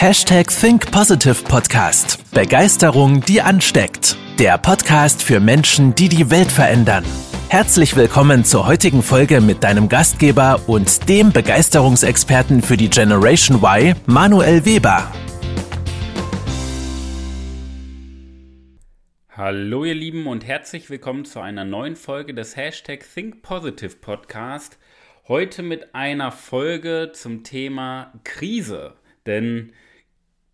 Hashtag Think Positive Podcast. Begeisterung, die ansteckt. Der Podcast für Menschen, die die Welt verändern. Herzlich willkommen zur heutigen Folge mit deinem Gastgeber und dem Begeisterungsexperten für die Generation Y, Manuel Weber. Hallo ihr Lieben und herzlich willkommen zu einer neuen Folge des Hashtag Think Positive Podcast. Heute mit einer Folge zum Thema Krise. Denn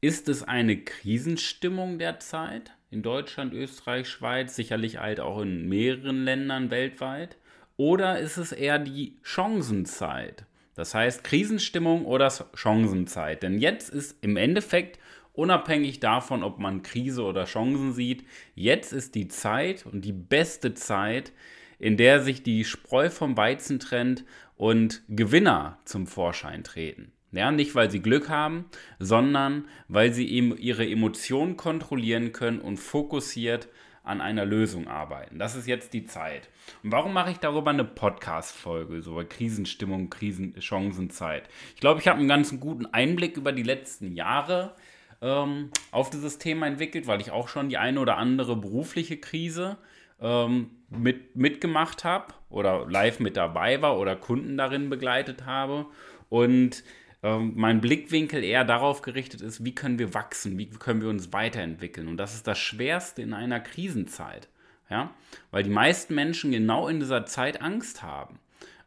ist es eine Krisenstimmung derzeit in Deutschland, Österreich, Schweiz, sicherlich halt auch in mehreren Ländern weltweit? Oder ist es eher die Chancenzeit? Das heißt Krisenstimmung oder Chancenzeit. Denn jetzt ist im Endeffekt unabhängig davon, ob man Krise oder Chancen sieht, jetzt ist die Zeit und die beste Zeit, in der sich die Spreu vom Weizen trennt und Gewinner zum Vorschein treten. Ja, nicht, weil sie Glück haben, sondern weil sie eben ihre Emotionen kontrollieren können und fokussiert an einer Lösung arbeiten. Das ist jetzt die Zeit. Und warum mache ich darüber eine Podcast-Folge, so Krisenstimmung, Krisenchancenzeit? Ich glaube, ich habe einen ganz guten Einblick über die letzten Jahre ähm, auf dieses Thema entwickelt, weil ich auch schon die eine oder andere berufliche Krise ähm, mit, mitgemacht habe oder live mit dabei war oder Kunden darin begleitet habe. Und ähm, mein Blickwinkel eher darauf gerichtet ist, wie können wir wachsen, wie können wir uns weiterentwickeln. Und das ist das Schwerste in einer Krisenzeit. Ja? Weil die meisten Menschen genau in dieser Zeit Angst haben.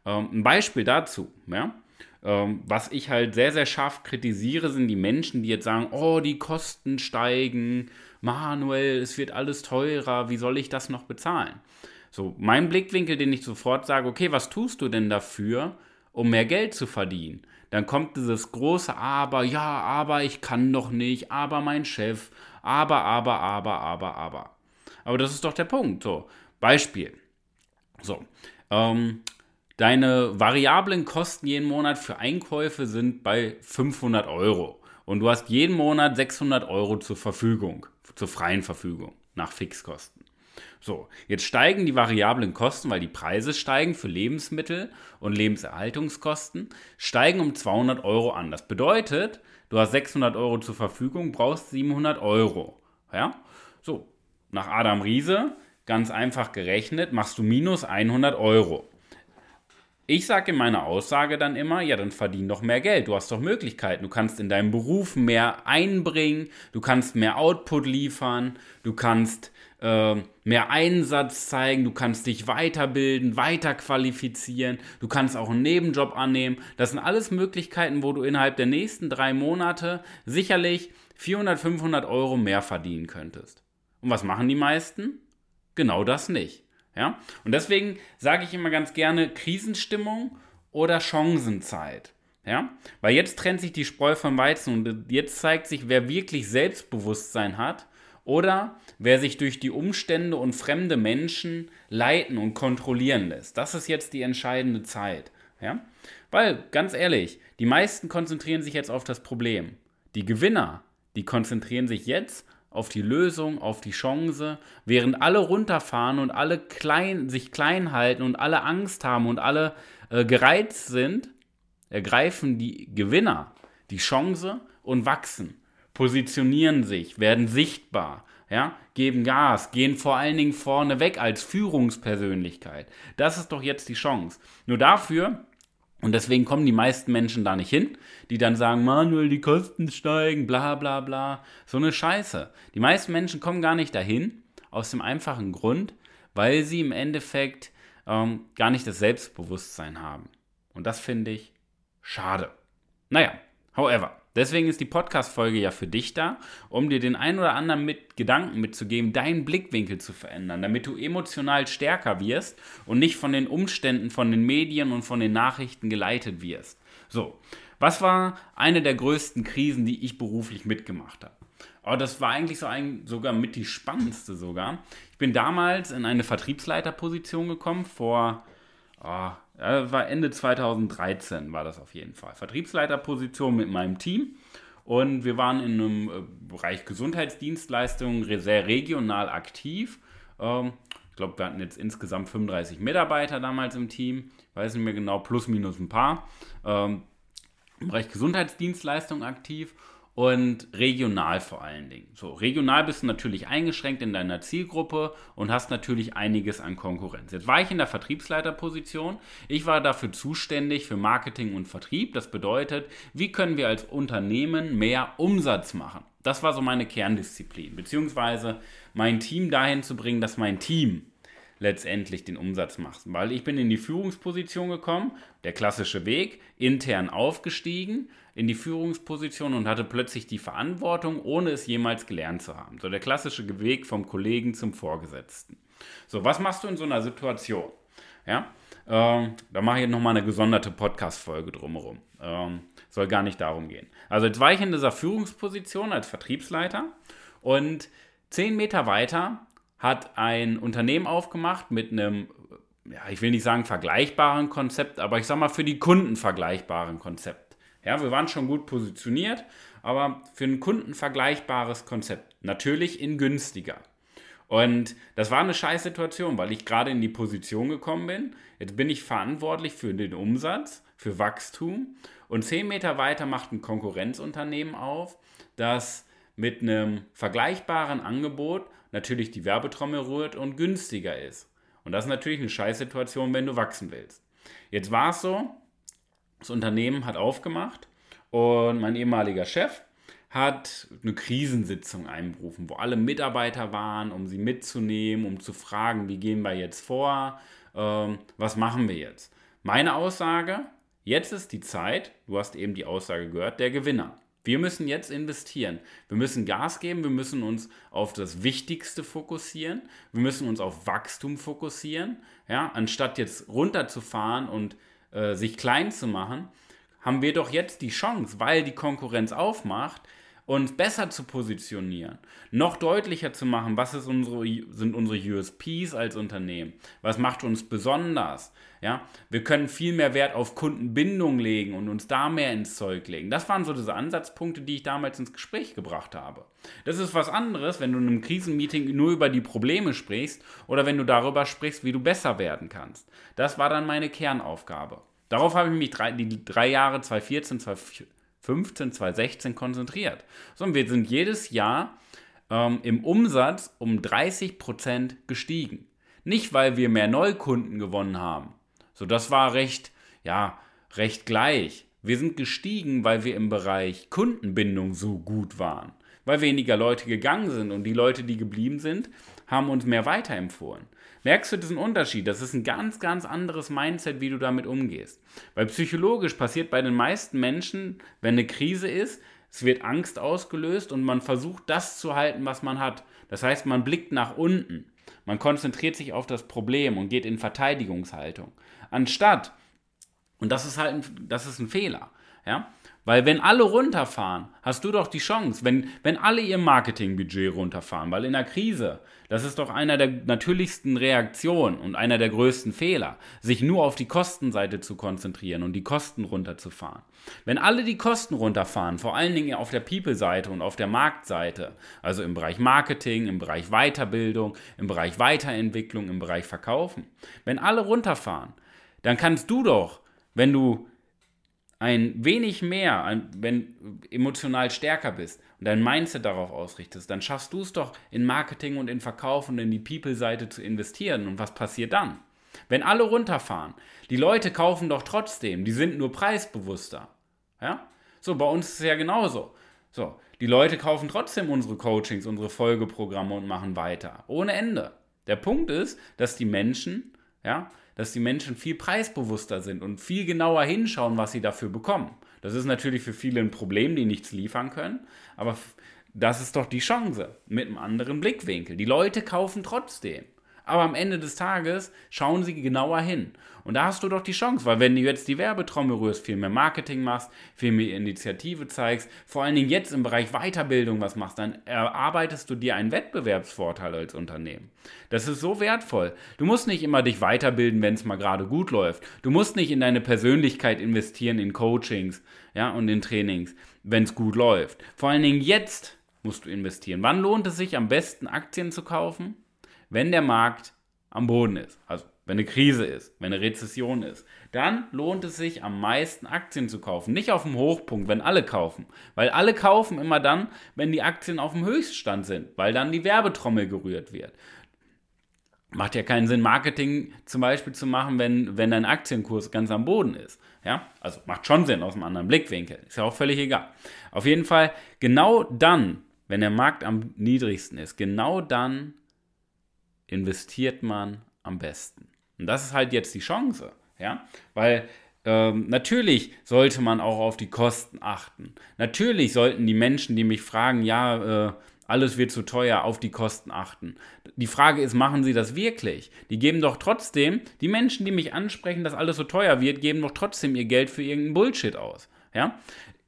Ähm, ein Beispiel dazu, ja? Ähm, was ich halt sehr, sehr scharf kritisiere, sind die Menschen, die jetzt sagen, oh, die Kosten steigen, Manuel, es wird alles teurer, wie soll ich das noch bezahlen? So, mein Blickwinkel, den ich sofort sage, okay, was tust du denn dafür, um mehr Geld zu verdienen? Dann kommt dieses große Aber, ja, aber ich kann doch nicht, aber mein Chef, aber, aber, aber, aber, aber. Aber das ist doch der Punkt. So, Beispiel. So, ähm, deine variablen Kosten jeden Monat für Einkäufe sind bei 500 Euro. Und du hast jeden Monat 600 Euro zur Verfügung, zur freien Verfügung, nach Fixkosten. So, jetzt steigen die variablen Kosten, weil die Preise steigen für Lebensmittel und Lebenserhaltungskosten, steigen um 200 Euro an. Das bedeutet, du hast 600 Euro zur Verfügung, brauchst 700 Euro. Ja? So, nach Adam Riese, ganz einfach gerechnet, machst du minus 100 Euro. Ich sage in meiner Aussage dann immer, ja, dann verdien doch mehr Geld. Du hast doch Möglichkeiten. Du kannst in deinem Beruf mehr einbringen, du kannst mehr Output liefern, du kannst äh, mehr Einsatz zeigen, du kannst dich weiterbilden, weiter qualifizieren, du kannst auch einen Nebenjob annehmen. Das sind alles Möglichkeiten, wo du innerhalb der nächsten drei Monate sicherlich 400, 500 Euro mehr verdienen könntest. Und was machen die meisten? Genau das nicht. Ja? Und deswegen sage ich immer ganz gerne Krisenstimmung oder Chancenzeit. Ja? Weil jetzt trennt sich die Spreu vom Weizen und jetzt zeigt sich, wer wirklich Selbstbewusstsein hat oder wer sich durch die Umstände und fremde Menschen leiten und kontrollieren lässt. Das ist jetzt die entscheidende Zeit. Ja? Weil, ganz ehrlich, die meisten konzentrieren sich jetzt auf das Problem. Die Gewinner, die konzentrieren sich jetzt auf die Lösung, auf die Chance, während alle runterfahren und alle klein, sich klein halten und alle Angst haben und alle äh, gereizt sind, ergreifen die Gewinner die Chance und wachsen positionieren sich, werden sichtbar, ja, geben Gas, gehen vor allen Dingen vorne weg als Führungspersönlichkeit. Das ist doch jetzt die Chance. Nur dafür, und deswegen kommen die meisten Menschen da nicht hin, die dann sagen, Manuel, die Kosten steigen, bla bla bla. So eine Scheiße. Die meisten Menschen kommen gar nicht dahin, aus dem einfachen Grund, weil sie im Endeffekt ähm, gar nicht das Selbstbewusstsein haben. Und das finde ich schade. Naja, however. Deswegen ist die Podcast-Folge ja für dich da, um dir den ein oder anderen mit Gedanken mitzugeben, deinen Blickwinkel zu verändern, damit du emotional stärker wirst und nicht von den Umständen, von den Medien und von den Nachrichten geleitet wirst. So, was war eine der größten Krisen, die ich beruflich mitgemacht habe? Oh, das war eigentlich so ein, sogar mit die spannendste sogar. Ich bin damals in eine Vertriebsleiterposition gekommen vor oh, war Ende 2013 war das auf jeden Fall. Vertriebsleiterposition mit meinem Team. Und wir waren in einem äh, Bereich Gesundheitsdienstleistungen sehr regional aktiv. Ähm, ich glaube, wir hatten jetzt insgesamt 35 Mitarbeiter damals im Team. Ich weiß nicht mehr genau, plus minus ein paar. Ähm, Im Bereich Gesundheitsdienstleistungen aktiv. Und regional vor allen Dingen. So, regional bist du natürlich eingeschränkt in deiner Zielgruppe und hast natürlich einiges an Konkurrenz. Jetzt war ich in der Vertriebsleiterposition. Ich war dafür zuständig für Marketing und Vertrieb. Das bedeutet, wie können wir als Unternehmen mehr Umsatz machen? Das war so meine Kerndisziplin, beziehungsweise mein Team dahin zu bringen, dass mein Team letztendlich den Umsatz macht. Weil ich bin in die Führungsposition gekommen, der klassische Weg, intern aufgestiegen in die Führungsposition und hatte plötzlich die Verantwortung, ohne es jemals gelernt zu haben. So der klassische Weg vom Kollegen zum Vorgesetzten. So, was machst du in so einer Situation? Ja, ähm, da mache ich jetzt nochmal eine gesonderte Podcast-Folge drumherum. Ähm, soll gar nicht darum gehen. Also jetzt war ich in dieser Führungsposition als Vertriebsleiter und zehn Meter weiter hat ein Unternehmen aufgemacht mit einem, ja, ich will nicht sagen vergleichbaren Konzept, aber ich sag mal für die Kunden vergleichbaren Konzept. Ja, wir waren schon gut positioniert, aber für ein Kunden vergleichbares Konzept. Natürlich in günstiger. Und das war eine scheiß Situation, weil ich gerade in die Position gekommen bin. Jetzt bin ich verantwortlich für den Umsatz, für Wachstum. Und zehn Meter weiter macht ein Konkurrenzunternehmen auf, das mit einem vergleichbaren Angebot natürlich die Werbetrommel rührt und günstiger ist. Und das ist natürlich eine Scheißsituation, wenn du wachsen willst. Jetzt war es so, das Unternehmen hat aufgemacht und mein ehemaliger Chef hat eine Krisensitzung einberufen, wo alle Mitarbeiter waren, um sie mitzunehmen, um zu fragen, wie gehen wir jetzt vor, ähm, was machen wir jetzt. Meine Aussage, jetzt ist die Zeit, du hast eben die Aussage gehört, der Gewinner. Wir müssen jetzt investieren. Wir müssen Gas geben, wir müssen uns auf das Wichtigste fokussieren, wir müssen uns auf Wachstum fokussieren, ja, anstatt jetzt runterzufahren und äh, sich klein zu machen, haben wir doch jetzt die Chance, weil die Konkurrenz aufmacht, uns besser zu positionieren, noch deutlicher zu machen, was unsere, sind unsere USPs als Unternehmen, was macht uns besonders. Ja? Wir können viel mehr Wert auf Kundenbindung legen und uns da mehr ins Zeug legen. Das waren so diese Ansatzpunkte, die ich damals ins Gespräch gebracht habe. Das ist was anderes, wenn du in einem Krisenmeeting nur über die Probleme sprichst oder wenn du darüber sprichst, wie du besser werden kannst. Das war dann meine Kernaufgabe. Darauf habe ich mich drei, die drei Jahre 2014, 2014 15, 2016 konzentriert. Sondern wir sind jedes Jahr ähm, im Umsatz um 30 Prozent gestiegen. Nicht, weil wir mehr Neukunden gewonnen haben. So, das war recht, ja, recht gleich. Wir sind gestiegen, weil wir im Bereich Kundenbindung so gut waren. Weil weniger Leute gegangen sind und die Leute, die geblieben sind, haben uns mehr weiterempfohlen. Merkst du diesen Unterschied? Das ist ein ganz, ganz anderes Mindset, wie du damit umgehst. Weil psychologisch passiert bei den meisten Menschen, wenn eine Krise ist, es wird Angst ausgelöst und man versucht, das zu halten, was man hat. Das heißt, man blickt nach unten. Man konzentriert sich auf das Problem und geht in Verteidigungshaltung. Anstatt, und das ist halt ein, das ist ein Fehler, ja, weil wenn alle runterfahren, hast du doch die Chance, wenn, wenn alle ihr Marketingbudget runterfahren, weil in der Krise, das ist doch einer der natürlichsten Reaktionen und einer der größten Fehler, sich nur auf die Kostenseite zu konzentrieren und die Kosten runterzufahren. Wenn alle die Kosten runterfahren, vor allen Dingen auf der People-Seite und auf der Marktseite, also im Bereich Marketing, im Bereich Weiterbildung, im Bereich Weiterentwicklung, im Bereich Verkaufen, wenn alle runterfahren, dann kannst du doch, wenn du ein wenig mehr, ein, wenn emotional stärker bist und dein Mindset darauf ausrichtest, dann schaffst du es doch in Marketing und in Verkauf und in die People-Seite zu investieren. Und was passiert dann? Wenn alle runterfahren, die Leute kaufen doch trotzdem, die sind nur preisbewusster. Ja? So, bei uns ist es ja genauso. So, die Leute kaufen trotzdem unsere Coachings, unsere Folgeprogramme und machen weiter. Ohne Ende. Der Punkt ist, dass die Menschen, ja, dass die Menschen viel preisbewusster sind und viel genauer hinschauen, was sie dafür bekommen. Das ist natürlich für viele ein Problem, die nichts liefern können, aber das ist doch die Chance mit einem anderen Blickwinkel. Die Leute kaufen trotzdem. Aber am Ende des Tages schauen sie genauer hin. Und da hast du doch die Chance, weil wenn du jetzt die Werbetrommel rührst, viel mehr Marketing machst, viel mehr Initiative zeigst, vor allen Dingen jetzt im Bereich Weiterbildung was machst, dann erarbeitest du dir einen Wettbewerbsvorteil als Unternehmen. Das ist so wertvoll. Du musst nicht immer dich weiterbilden, wenn es mal gerade gut läuft. Du musst nicht in deine Persönlichkeit investieren, in Coachings ja, und in Trainings, wenn es gut läuft. Vor allen Dingen jetzt musst du investieren. Wann lohnt es sich am besten, Aktien zu kaufen? Wenn der Markt am Boden ist. Also wenn eine Krise ist, wenn eine Rezession ist, dann lohnt es sich am meisten Aktien zu kaufen. Nicht auf dem Hochpunkt, wenn alle kaufen. Weil alle kaufen immer dann, wenn die Aktien auf dem Höchststand sind, weil dann die Werbetrommel gerührt wird. Macht ja keinen Sinn, Marketing zum Beispiel zu machen, wenn, wenn dein Aktienkurs ganz am Boden ist. Ja, also macht schon Sinn aus einem anderen Blickwinkel. Ist ja auch völlig egal. Auf jeden Fall, genau dann, wenn der Markt am niedrigsten ist, genau dann investiert man am besten. Und das ist halt jetzt die Chance. Ja, weil ähm, natürlich sollte man auch auf die Kosten achten. Natürlich sollten die Menschen, die mich fragen, ja, äh, alles wird zu teuer, auf die Kosten achten. Die Frage ist, machen sie das wirklich? Die geben doch trotzdem, die Menschen, die mich ansprechen, dass alles so teuer wird, geben doch trotzdem ihr Geld für irgendeinen Bullshit aus. Ja?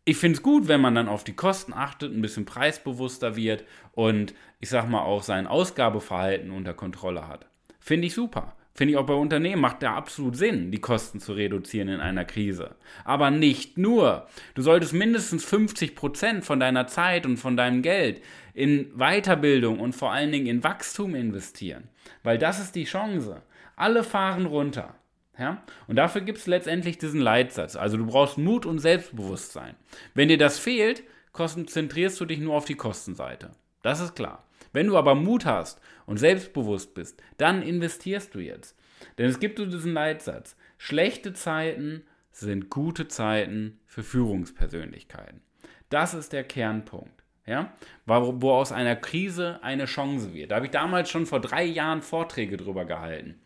Ich finde es gut, wenn man dann auf die Kosten achtet, ein bisschen preisbewusster wird und ich sag mal auch sein Ausgabeverhalten unter Kontrolle hat. Finde ich super. Finde ich auch bei Unternehmen macht da absolut Sinn, die Kosten zu reduzieren in einer Krise. Aber nicht nur. Du solltest mindestens 50 Prozent von deiner Zeit und von deinem Geld in Weiterbildung und vor allen Dingen in Wachstum investieren. Weil das ist die Chance. Alle fahren runter. Ja? Und dafür gibt es letztendlich diesen Leitsatz. Also du brauchst Mut und Selbstbewusstsein. Wenn dir das fehlt, konzentrierst du dich nur auf die Kostenseite. Das ist klar. Wenn du aber Mut hast und selbstbewusst bist, dann investierst du jetzt. Denn es gibt so diesen Leitsatz. Schlechte Zeiten sind gute Zeiten für Führungspersönlichkeiten. Das ist der Kernpunkt. Ja? Wo, wo aus einer Krise eine Chance wird. Da habe ich damals schon vor drei Jahren Vorträge drüber gehalten.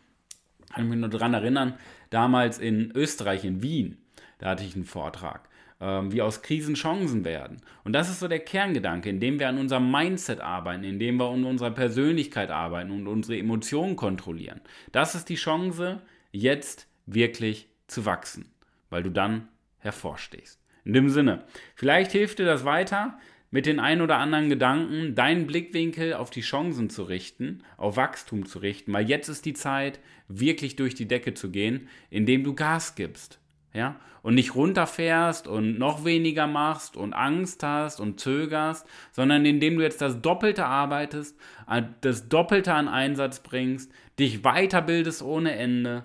Kann ich mich nur daran erinnern, damals in Österreich, in Wien, da hatte ich einen Vortrag ähm, wie aus Krisen Chancen werden. Und das ist so der Kerngedanke, indem wir an unserem Mindset arbeiten, indem wir an unserer Persönlichkeit arbeiten und unsere Emotionen kontrollieren. Das ist die Chance, jetzt wirklich zu wachsen, weil du dann hervorstehst. In dem Sinne, vielleicht hilft dir das weiter, mit den ein oder anderen Gedanken deinen Blickwinkel auf die Chancen zu richten, auf Wachstum zu richten, weil jetzt ist die Zeit, wirklich durch die Decke zu gehen, indem du Gas gibst ja, und nicht runterfährst und noch weniger machst und Angst hast und zögerst, sondern indem du jetzt das Doppelte arbeitest, das Doppelte an Einsatz bringst, dich weiterbildest ohne Ende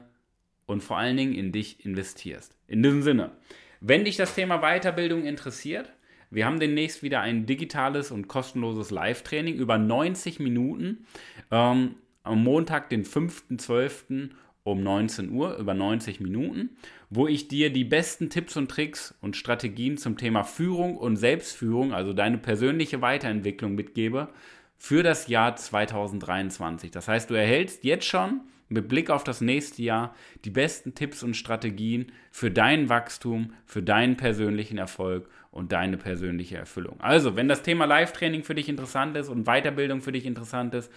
und vor allen Dingen in dich investierst. In diesem Sinne, wenn dich das Thema Weiterbildung interessiert, wir haben demnächst wieder ein digitales und kostenloses Live-Training über 90 Minuten ähm, am Montag, den 5.12 um 19 Uhr über 90 Minuten, wo ich dir die besten Tipps und Tricks und Strategien zum Thema Führung und Selbstführung, also deine persönliche Weiterentwicklung mitgebe für das Jahr 2023. Das heißt, du erhältst jetzt schon mit Blick auf das nächste Jahr die besten Tipps und Strategien für dein Wachstum, für deinen persönlichen Erfolg und deine persönliche Erfüllung. Also, wenn das Thema Live-Training für dich interessant ist und Weiterbildung für dich interessant ist,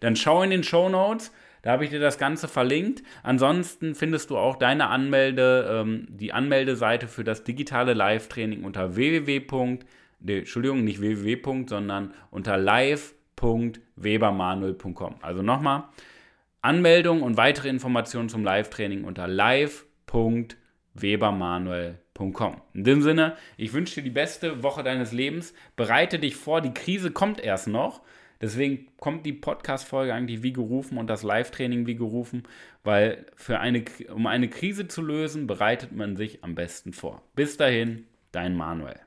dann schau in den Show Notes. Da habe ich dir das Ganze verlinkt. Ansonsten findest du auch deine Anmelde, ähm, die Anmeldeseite für das digitale Live-Training unter www. Nee, Entschuldigung, nicht www. sondern unter live.webermanuel.com. Also nochmal, Anmeldung und weitere Informationen zum Live-Training unter live.webermanuel.com. In dem Sinne, ich wünsche dir die beste Woche deines Lebens. Bereite dich vor, die Krise kommt erst noch. Deswegen kommt die Podcast-Folge eigentlich wie gerufen und das Live-Training wie gerufen, weil für eine, um eine Krise zu lösen, bereitet man sich am besten vor. Bis dahin, dein Manuel.